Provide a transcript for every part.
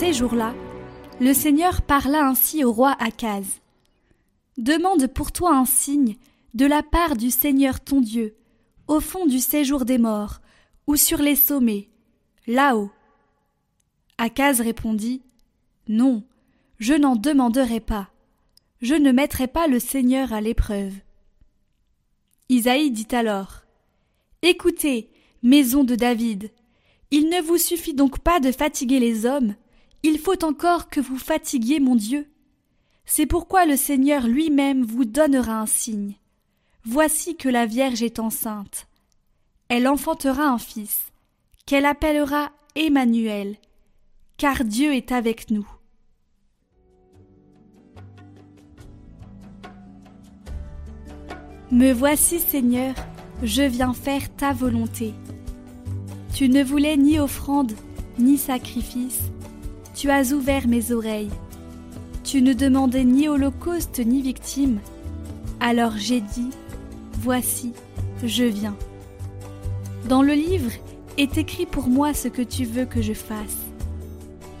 ces jours-là, le Seigneur parla ainsi au roi Akaz. Demande pour toi un signe de la part du Seigneur ton Dieu, au fond du séjour des morts, ou sur les sommets, là-haut. Akaz répondit Non, je n'en demanderai pas. Je ne mettrai pas le Seigneur à l'épreuve. Isaïe dit alors Écoutez, maison de David, il ne vous suffit donc pas de fatiguer les hommes, il faut encore que vous fatiguiez mon Dieu. C'est pourquoi le Seigneur lui-même vous donnera un signe. Voici que la Vierge est enceinte. Elle enfantera un fils, qu'elle appellera Emmanuel, car Dieu est avec nous. Me voici, Seigneur, je viens faire ta volonté. Tu ne voulais ni offrande, ni sacrifice, tu as ouvert mes oreilles. Tu ne demandais ni holocauste, ni victime. Alors j'ai dit, Voici, je viens. Dans le livre est écrit pour moi ce que tu veux que je fasse.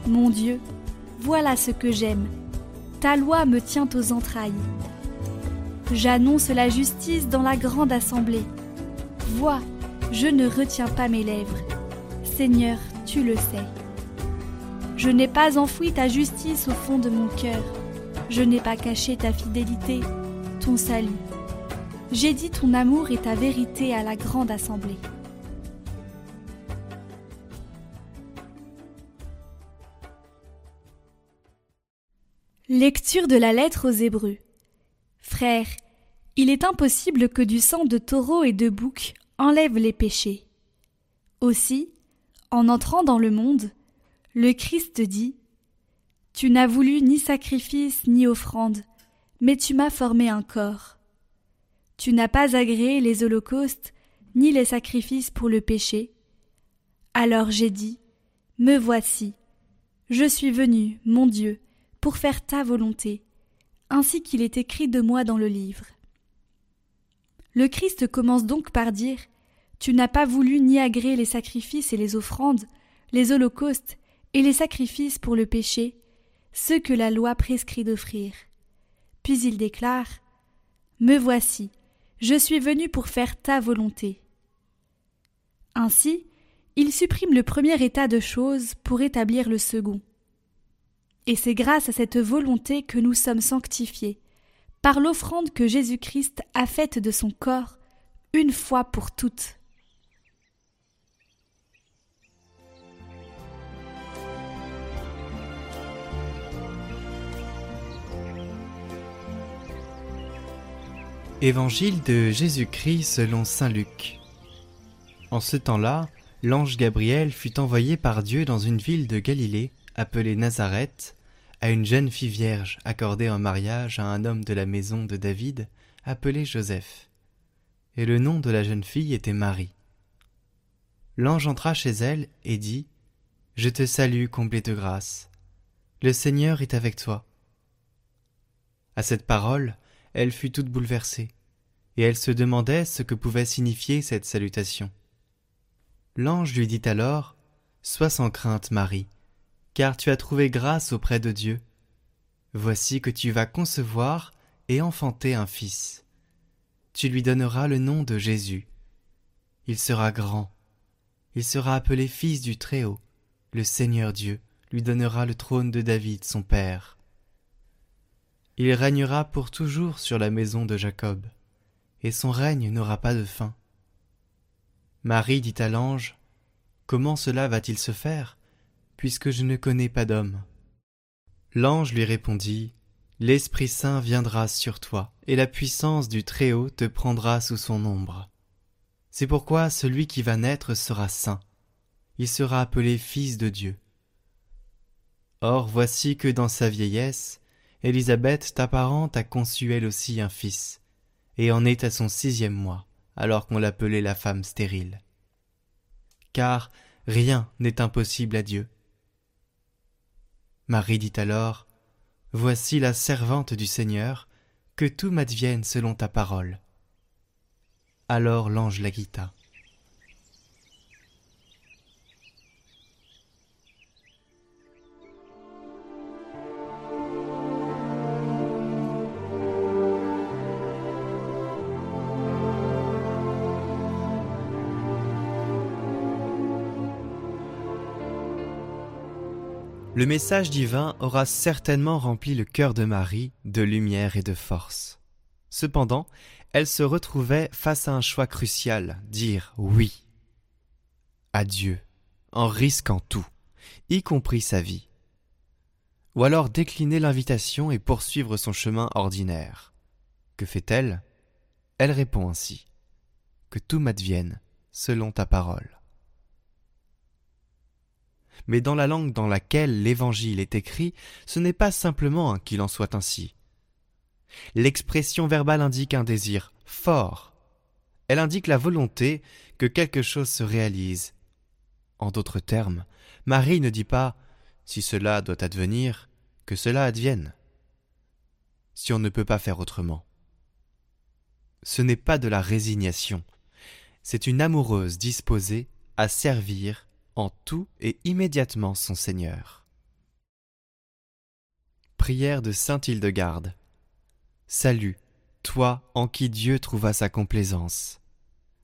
Mon Dieu, voilà ce que j'aime. Ta loi me tient aux entrailles. J'annonce la justice dans la grande assemblée. Vois, je ne retiens pas mes lèvres. Seigneur, tu le sais. Je n'ai pas enfoui ta justice au fond de mon cœur. Je n'ai pas caché ta fidélité, ton salut. J'ai dit ton amour et ta vérité à la grande assemblée. Lecture de la lettre aux Hébreux. Frères, il est impossible que du sang de taureau et de bouc enlève les péchés. Aussi, en entrant dans le monde, le Christ dit Tu n'as voulu ni sacrifice ni offrande, mais tu m'as formé un corps. Tu n'as pas agréé les holocaustes ni les sacrifices pour le péché. Alors j'ai dit Me voici, je suis venu, mon Dieu, pour faire ta volonté ainsi qu'il est écrit de moi dans le livre. Le Christ commence donc par dire Tu n'as pas voulu ni agréer les sacrifices et les offrandes, les holocaustes et les sacrifices pour le péché, ceux que la loi prescrit d'offrir. Puis il déclare Me voici, je suis venu pour faire ta volonté. Ainsi, il supprime le premier état de choses pour établir le second. Et c'est grâce à cette volonté que nous sommes sanctifiés, par l'offrande que Jésus-Christ a faite de son corps, une fois pour toutes. Évangile de Jésus-Christ selon Saint Luc. En ce temps-là, l'ange Gabriel fut envoyé par Dieu dans une ville de Galilée appelée Nazareth, à une jeune fille vierge accordée en mariage à un homme de la maison de David appelé Joseph. Et le nom de la jeune fille était Marie. L'ange entra chez elle et dit Je te salue, comblée de grâce. Le Seigneur est avec toi. À cette parole, elle fut toute bouleversée, et elle se demandait ce que pouvait signifier cette salutation. L'ange lui dit alors Sois sans crainte, Marie, car tu as trouvé grâce auprès de Dieu. Voici que tu vas concevoir et enfanter un fils. Tu lui donneras le nom de Jésus. Il sera grand. Il sera appelé fils du Très-Haut. Le Seigneur Dieu lui donnera le trône de David, son père. Il régnera pour toujours sur la maison de Jacob, et son règne n'aura pas de fin. Marie dit à l'ange, Comment cela va-t-il se faire puisque je ne connais pas d'homme? L'ange lui répondit, L'Esprit Saint viendra sur toi, et la puissance du Très-Haut te prendra sous son ombre. C'est pourquoi celui qui va naître sera saint. Il sera appelé Fils de Dieu. Or voici que dans sa vieillesse, Élisabeth ta parente a conçu elle aussi un fils, et en est à son sixième mois, alors qu'on l'appelait la femme stérile. Car rien n'est impossible à Dieu. Marie dit alors Voici la servante du Seigneur, que tout m'advienne selon ta parole. Alors l'ange la quitta. Le message divin aura certainement rempli le cœur de Marie de lumière et de force. Cependant, elle se retrouvait face à un choix crucial, dire oui à Dieu, en risquant tout, y compris sa vie. Ou alors décliner l'invitation et poursuivre son chemin ordinaire. Que fait-elle? Elle répond ainsi. Que tout m'advienne selon ta parole. Mais dans la langue dans laquelle l'Évangile est écrit, ce n'est pas simplement qu'il en soit ainsi. L'expression verbale indique un désir fort. Elle indique la volonté que quelque chose se réalise. En d'autres termes, Marie ne dit pas si cela doit advenir, que cela advienne. Si on ne peut pas faire autrement. Ce n'est pas de la résignation, c'est une amoureuse disposée à servir en tout et immédiatement son Seigneur. Prière de Sainte Hildegarde. Salut, toi en qui Dieu trouva sa complaisance.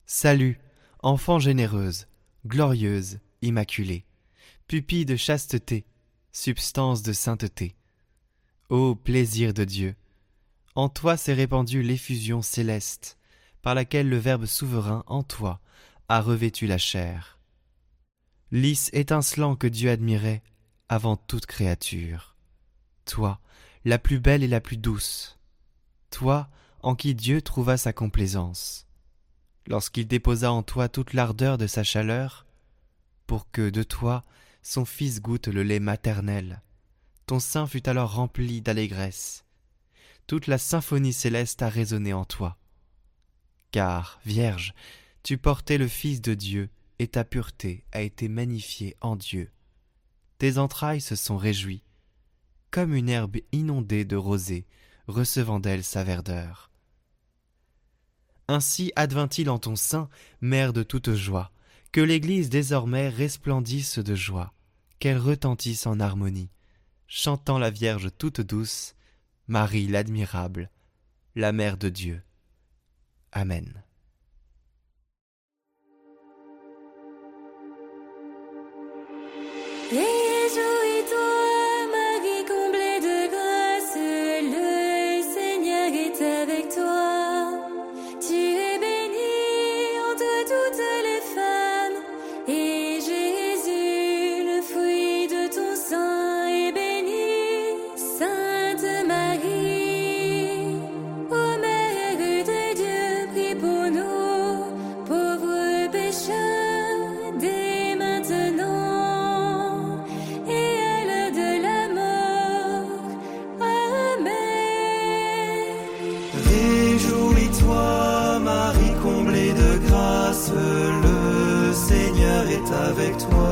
Salut, enfant généreuse, glorieuse, immaculée, pupille de chasteté, substance de sainteté. Ô plaisir de Dieu, en toi s'est répandue l'effusion céleste, par laquelle le Verbe souverain en toi a revêtu la chair. Lys étincelant que Dieu admirait avant toute créature. Toi, la plus belle et la plus douce, toi en qui Dieu trouva sa complaisance, lorsqu'il déposa en toi toute l'ardeur de sa chaleur, pour que de toi son Fils goûte le lait maternel. Ton sein fut alors rempli d'allégresse. Toute la symphonie céleste a résonné en toi. Car, Vierge, tu portais le Fils de Dieu, et ta pureté a été magnifiée en Dieu. Tes entrailles se sont réjouies, comme une herbe inondée de rosée recevant d'elle sa verdeur. Ainsi advint-il en ton sein, mère de toute joie, que l'Église désormais resplendisse de joie, qu'elle retentisse en harmonie, chantant la Vierge toute douce, Marie l'admirable, la Mère de Dieu. Amen. Avec toi.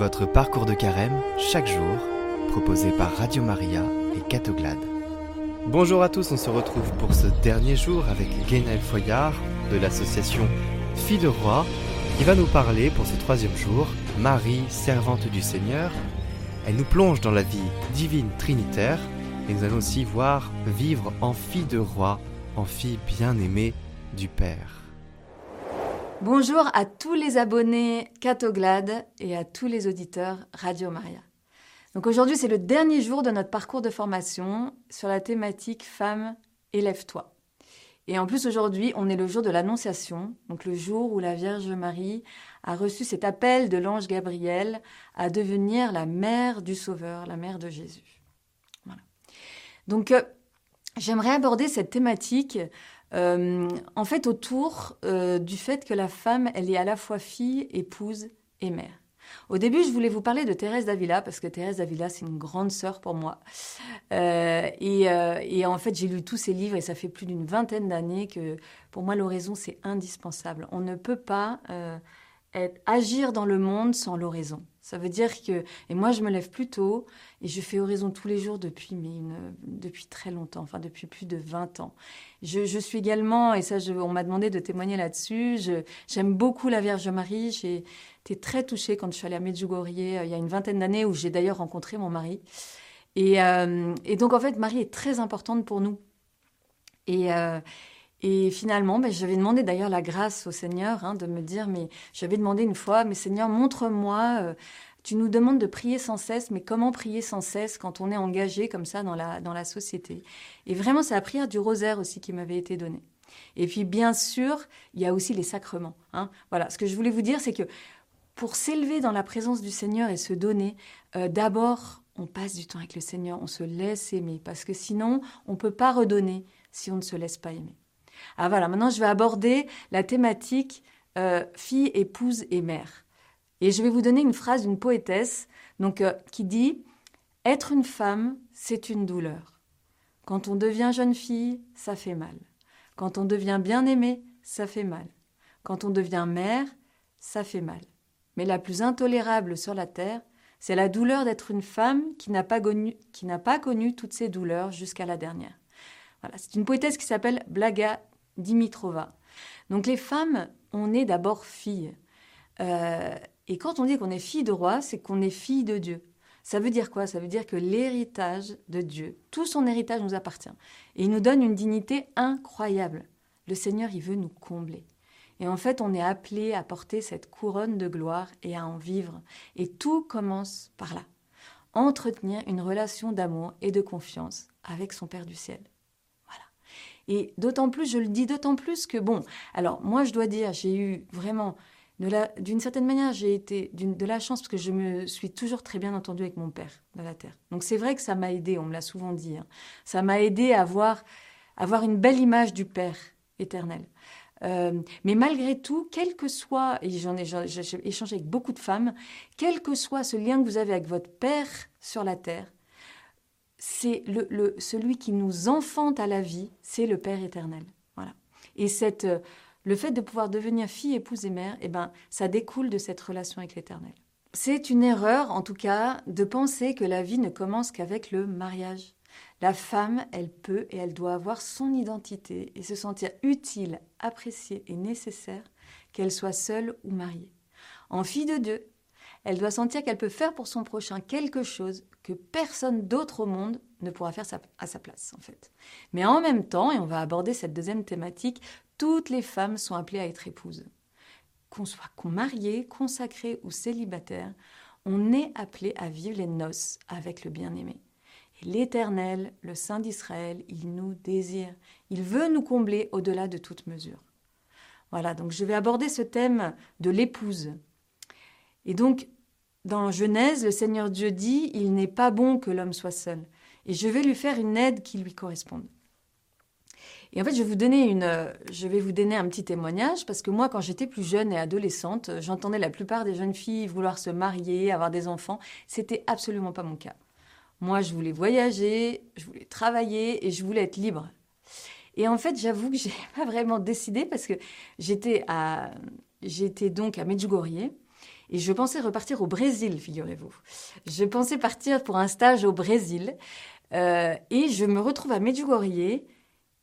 Votre parcours de carême, chaque jour, proposé par Radio Maria et Catoglade. Bonjour à tous, on se retrouve pour ce dernier jour avec Guénel Foyard de l'association Fille de Roi qui va nous parler pour ce troisième jour, Marie, servante du Seigneur. Elle nous plonge dans la vie divine trinitaire et nous allons aussi voir vivre en fille de roi, en fille bien-aimée du Père. Bonjour à tous les abonnés Catoglade et à tous les auditeurs Radio Maria. Donc aujourd'hui, c'est le dernier jour de notre parcours de formation sur la thématique Femme, élève-toi. Et en plus, aujourd'hui, on est le jour de l'Annonciation, donc le jour où la Vierge Marie a reçu cet appel de l'ange Gabriel à devenir la mère du Sauveur, la mère de Jésus. Voilà. Donc, euh, j'aimerais aborder cette thématique euh, en fait autour euh, du fait que la femme, elle est à la fois fille, épouse et mère. Au début, je voulais vous parler de Thérèse d'Avila, parce que Thérèse d'Avila, c'est une grande sœur pour moi. Euh, et, en fait, j'ai lu tous ses livres, et ça fait plus d'une vingtaine d'années que, pour moi, l'oraison, c'est indispensable. On ne peut pas agir dans le monde sans l'oraison. Ça veut dire que, et moi je me lève plus tôt et je fais oraison tous les jours depuis, mais depuis très longtemps, enfin depuis plus de 20 ans. Je, suis également, et ça on m'a demandé de témoigner là-dessus, j'aime beaucoup la Vierge Marie. J'ai été très touchée quand je suis allée à Medjugorje euh, il y a une vingtaine d'années où j'ai d'ailleurs rencontré mon mari. Et, euh, et, donc en fait Marie est très importante pour nous. Et, euh, et finalement, ben, j'avais demandé d'ailleurs la grâce au Seigneur hein, de me dire, mais j'avais demandé une fois, mais Seigneur, montre-moi, euh, tu nous demandes de prier sans cesse, mais comment prier sans cesse quand on est engagé comme ça dans la, dans la société? Et vraiment, c'est la prière du rosaire aussi qui m'avait été donnée. Et puis, bien sûr, il y a aussi les sacrements. Hein. Voilà, ce que je voulais vous dire, c'est que pour s'élever dans la présence du Seigneur et se donner, euh, d'abord, on passe du temps avec le Seigneur, on se laisse aimer, parce que sinon, on ne peut pas redonner si on ne se laisse pas aimer. Ah voilà, maintenant je vais aborder la thématique euh, fille, épouse et mère. Et je vais vous donner une phrase d'une poétesse donc, euh, qui dit Être une femme, c'est une douleur. Quand on devient jeune fille, ça fait mal. Quand on devient bien-aimée, ça fait mal. Quand on devient mère, ça fait mal. Mais la plus intolérable sur la terre, c'est la douleur d'être une femme qui n'a pas, pas, connu toutes ces douleurs jusqu'à la dernière. Voilà, c'est une poétesse qui s'appelle Blaga Dimitrova. Donc les femmes, on est d'abord filles. Euh, et quand on dit qu'on est fille de roi, c'est qu'on est fille de Dieu. Ça veut dire quoi? Ça veut dire que l'héritage de Dieu, tout son héritage nous appartient. Et il nous donne une dignité incroyable. Le Seigneur, il veut nous combler. Et en fait, on est appelé à porter cette couronne de gloire et à en vivre. Et tout commence par là. Entretenir une relation d'amour et de confiance avec son Père du ciel. Et d'autant plus, je le dis d'autant plus que, bon, alors moi je dois dire, j'ai eu vraiment, d'une certaine manière, j'ai été de la chance parce que je me suis toujours très bien entendue avec mon père de la terre. Donc c'est vrai que ça m'a aidé, on me l'a souvent dit, hein. ça m'a aidé à avoir, une belle image du Père éternel. Euh, mais malgré tout, quel que soit, et j'en ai, échangé avec beaucoup de femmes, quel que soit ce lien que vous avez avec votre Père sur la terre, c'est le, celui qui nous enfante à la vie, c'est le Père éternel. Voilà. Et cette, euh, le fait de pouvoir devenir fille, épouse et mère, eh ben, ça découle de cette relation avec l'éternel. C'est une erreur, en tout cas, de penser que la vie ne commence qu'avec le mariage. La femme, elle peut et elle doit avoir son identité et se sentir utile, appréciée et nécessaire, qu'elle soit seule ou mariée. En fille de Dieu, elle doit sentir qu'elle peut faire pour son prochain quelque chose que personne d'autre au monde ne pourra faire à sa place, en fait. Mais en même temps, et on va aborder cette deuxième thématique, toutes les femmes sont appelées à être épouses. Qu'on soit mariée, consacrée ou célibataire, on est appelé à vivre les noces avec le bien-aimé. Et l'Éternel, le Saint d'Israël, il nous désire. Il veut nous combler au-delà de toute mesure. Voilà, donc je vais aborder ce thème de l'épouse. Et donc, dans Genèse, le Seigneur Dieu dit, Il n'est pas bon que l'homme soit seul, et je vais lui faire une aide qui lui corresponde. Et en fait, je vais vous donner, une, je vais vous donner un petit témoignage, parce que moi, quand j'étais plus jeune et adolescente, j'entendais la plupart des jeunes filles vouloir se marier, avoir des enfants. C'était absolument pas mon cas. Moi, je voulais voyager, je voulais travailler et je voulais être libre. Et en fait, j'avoue que j'ai pas vraiment décidé parce que j'étais à, j'étais donc à Medjugorje et je pensais repartir au Brésil, figurez-vous. Je pensais partir pour un stage au Brésil. Euh, et je me retrouve à Medjugorje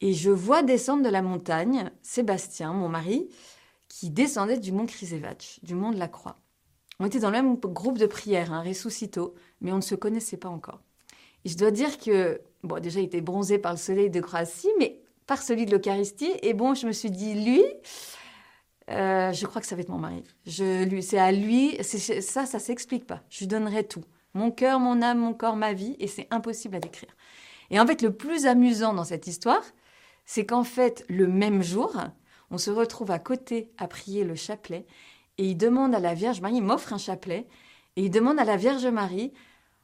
et je vois descendre de la montagne Sébastien, mon mari, qui descendait du mont Krisevac, du mont de la Croix. On était dans le même groupe de prière, un ressuscito, mais on ne se connaissait pas encore. Et je dois dire que, bon, déjà, il était bronzé par le soleil de Croatie, mais par celui de l'Eucharistie. Et bon, je me suis dit, lui, euh, je crois que ça va être mon mari. Je, lui, c'est à lui, ça, ça s'explique pas. Je lui donnerai tout. Mon cœur, mon âme, mon corps, ma vie, et c'est impossible à décrire. Et en fait, le plus amusant dans cette histoire, c'est qu'en fait, le même jour, on se retrouve à côté à prier le chapelet, et il demande à la Vierge Marie, il m'offre un chapelet, et il demande à la Vierge Marie,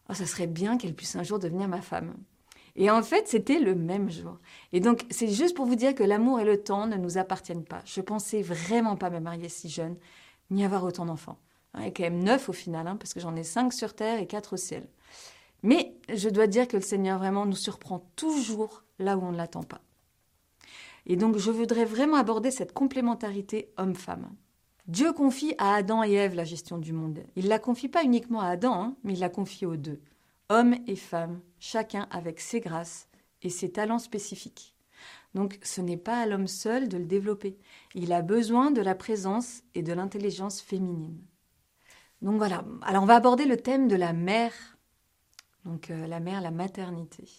oh, ça serait bien qu'elle puisse un jour devenir ma femme. Et en fait, c'était le même jour. Et donc, c'est juste pour vous dire que l'amour et le temps ne nous appartiennent pas. Je pensais vraiment pas me marier si jeune, ni avoir autant d'enfants. Y a quand même neuf au final, hein, parce que j'en ai cinq sur terre et quatre au ciel. Mais je dois dire que le Seigneur vraiment nous surprend toujours là où on ne l'attend pas. Et donc, je voudrais vraiment aborder cette complémentarité homme-femme. Dieu confie à Adam et Ève la gestion du monde. Il la confie pas uniquement à Adam, hein, mais il la confie aux deux hommes et femmes, chacun avec ses grâces et ses talents spécifiques. Donc ce n'est pas à l'homme seul de le développer. Il a besoin de la présence et de l'intelligence féminine. Donc voilà, alors on va aborder le thème de la mère. Donc euh, la mère, la maternité.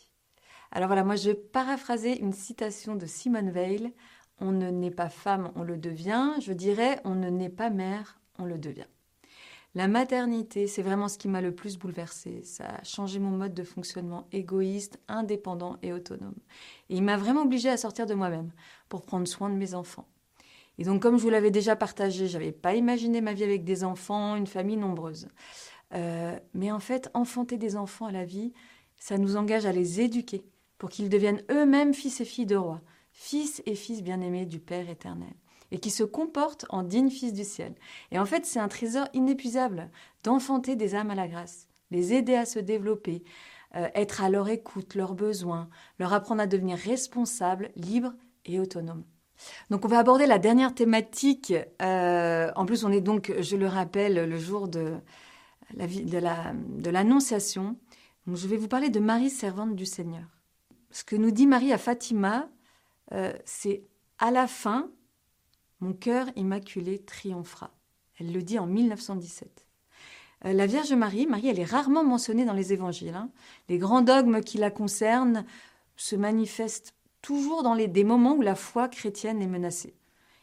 Alors voilà, moi je vais paraphraser une citation de Simone Veil. On ne naît pas femme, on le devient. Je dirais, on ne naît pas mère, on le devient. La maternité, c'est vraiment ce qui m'a le plus bouleversée. Ça a changé mon mode de fonctionnement égoïste, indépendant et autonome. Et il m'a vraiment obligée à sortir de moi-même pour prendre soin de mes enfants. Et donc, comme je vous l'avais déjà partagé, j'avais pas imaginé ma vie avec des enfants, une famille nombreuse. Euh, mais en fait, enfanter des enfants à la vie, ça nous engage à les éduquer pour qu'ils deviennent eux-mêmes fils et filles de roi, fils et fils bien-aimés du Père éternel et qui se comportent en dignes fils du ciel. Et en fait, c'est un trésor inépuisable d'enfanter des âmes à la grâce, les aider à se développer, euh, être à leur écoute, leurs besoins, leur apprendre à devenir responsables, libres et autonomes. Donc on va aborder la dernière thématique. Euh, en plus, on est donc, je le rappelle, le jour de, la, de l'Annonciation. je vais vous parler de Marie, servante du Seigneur. Ce que nous dit Marie à Fatima, euh, c'est à la fin, mon cœur immaculé triomphera. Elle le dit en 1917. Euh, la Vierge Marie, Marie, elle est rarement mentionnée dans les évangiles. Hein. Les grands dogmes qui la concernent se manifestent toujours dans les, des moments où la foi chrétienne est menacée.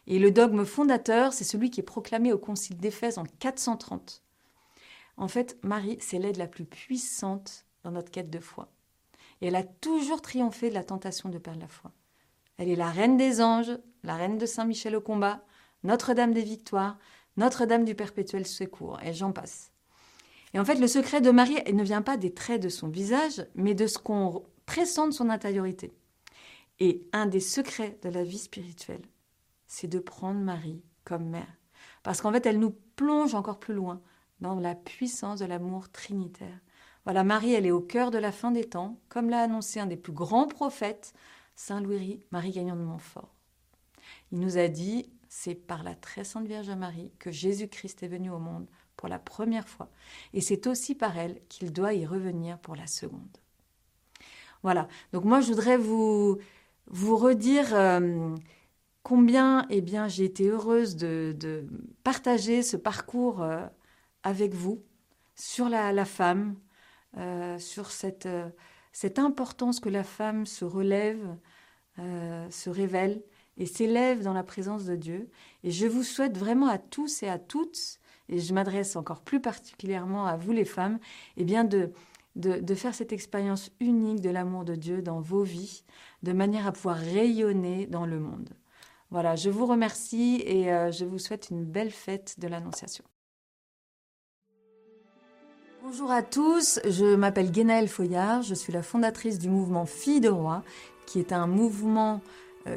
Et le dogme fondateur, c'est celui qui est proclamé au Concile d'Éphèse en 430. En fait, Marie, c'est l'aide la plus puissante dans notre quête de foi. Et elle a toujours triomphé de la tentation de perdre la foi. Elle est la reine des anges, la reine de Saint-Michel au combat, Notre-Dame des victoires, Notre-Dame du perpétuel secours, et j'en passe. Et en fait, le secret de Marie ne vient pas des traits de son visage, mais de ce qu'on pressent de son intériorité. Et un des secrets de la vie spirituelle, c'est de prendre Marie comme mère. Parce qu'en fait, elle nous plonge encore plus loin dans la puissance de l'amour trinitaire. Voilà, Marie, elle est au cœur de la fin des temps, comme l'a annoncé un des plus grands prophètes, Saint Louis Marie Gagnon de Montfort. Il nous a dit, c'est par la très sainte Vierge Marie que Jésus-Christ est venu au monde pour la première fois, et c'est aussi par elle qu'il doit y revenir pour la seconde. Voilà, donc moi je voudrais vous, vous redire euh, combien eh bien, j'ai été heureuse de, partager ce parcours euh, avec vous sur la, femme, euh, sur cette cette importance que la femme se relève, se révèle et s'élève dans la présence de Dieu. Et je vous souhaite vraiment à tous et à toutes, et je m'adresse encore plus particulièrement à vous les femmes, eh bien de, de, faire cette expérience unique de l'amour de Dieu dans vos vies, de manière à pouvoir rayonner dans le monde. Voilà, je vous remercie et euh, je vous souhaite une belle fête de l'Annonciation. Bonjour à tous, je m'appelle Guénaëlle Foyard, je suis la fondatrice du mouvement Filles de Roi, qui est un mouvement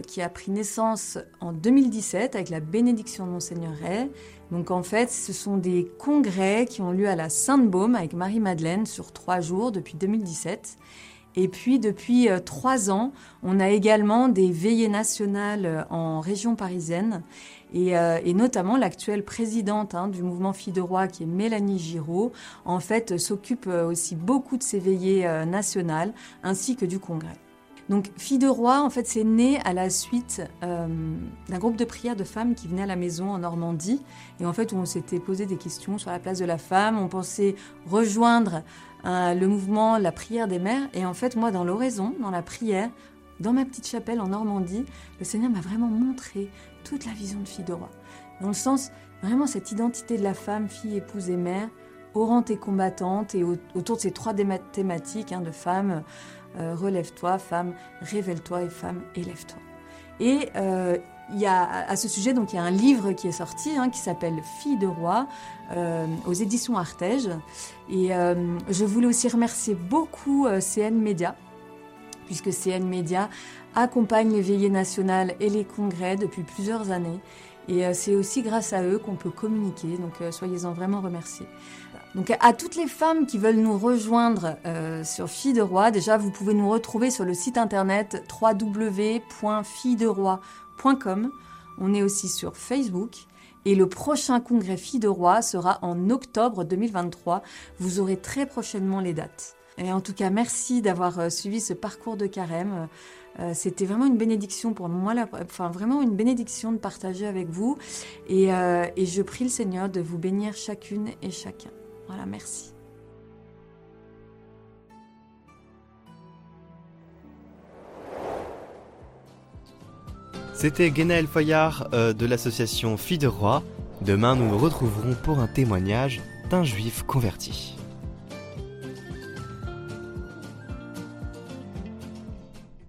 qui a pris naissance en 2017 avec la bénédiction de Monseigneur Ray. Donc en fait, ce sont des congrès qui ont lieu à la Sainte-Baume avec Marie-Madeleine sur trois jours depuis 2017. Et puis depuis euh, trois ans, on a également des veillées nationales euh, en région parisienne. Euh, et, notamment l'actuelle présidente hein, du mouvement Filles de Roi, qui est Mélanie Giraud, en fait s'occupe aussi beaucoup de ces veillées nationales, ainsi que du congrès. Donc, Filles de Roi, en fait, c'est né à la suite d'un groupe de prière de femmes qui venaient à la maison en Normandie. Et en fait, on s'était posé des questions sur la place de la femme. On pensait rejoindre le mouvement La prière des mères. Et en fait, moi, dans l'oraison, dans la prière, dans ma petite chapelle en Normandie, le Seigneur m'a vraiment montré toute la vision de fille de roi. Dans le sens, vraiment cette identité de la femme, fille, épouse et mère, orante et combattante, et autour de ces trois thématiques hein, de femme, euh, relève-toi, femme, révèle-toi, et femme, élève-toi. Et euh, il y a, à ce sujet, donc, il y a un livre qui est sorti hein, qui s'appelle Fille de roi euh, aux éditions Artege. Et je voulais aussi remercier beaucoup CN Média, puisque CN Média accompagne les veillées nationales et les congrès depuis plusieurs années. Et c'est aussi grâce à eux qu'on peut communiquer, donc soyez-en vraiment remerciés. Donc à toutes les femmes qui veulent nous rejoindre euh, sur Fille de Roi, déjà vous pouvez nous retrouver sur le site internet www.fillederoi.com. On est aussi sur Facebook. Et le prochain congrès Fille de Roi sera en octobre 2023. Vous aurez très prochainement les dates. Et en tout cas, merci d'avoir euh, suivi ce parcours de carême. Euh, c'était vraiment une bénédiction pour moi, enfin vraiment une bénédiction de partager avec vous. et je prie le Seigneur de vous bénir chacune et chacun. Voilà, merci. C'était Guénaël Foyard euh, de l'association Filles de Roi. Demain, nous nous retrouverons pour un témoignage d'un juif converti.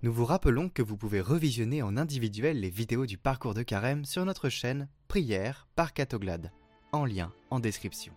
Nous vous rappelons que vous pouvez revisionner en individuel les vidéos du parcours de carême sur notre chaîne Prière par Catoglade, en lien en description.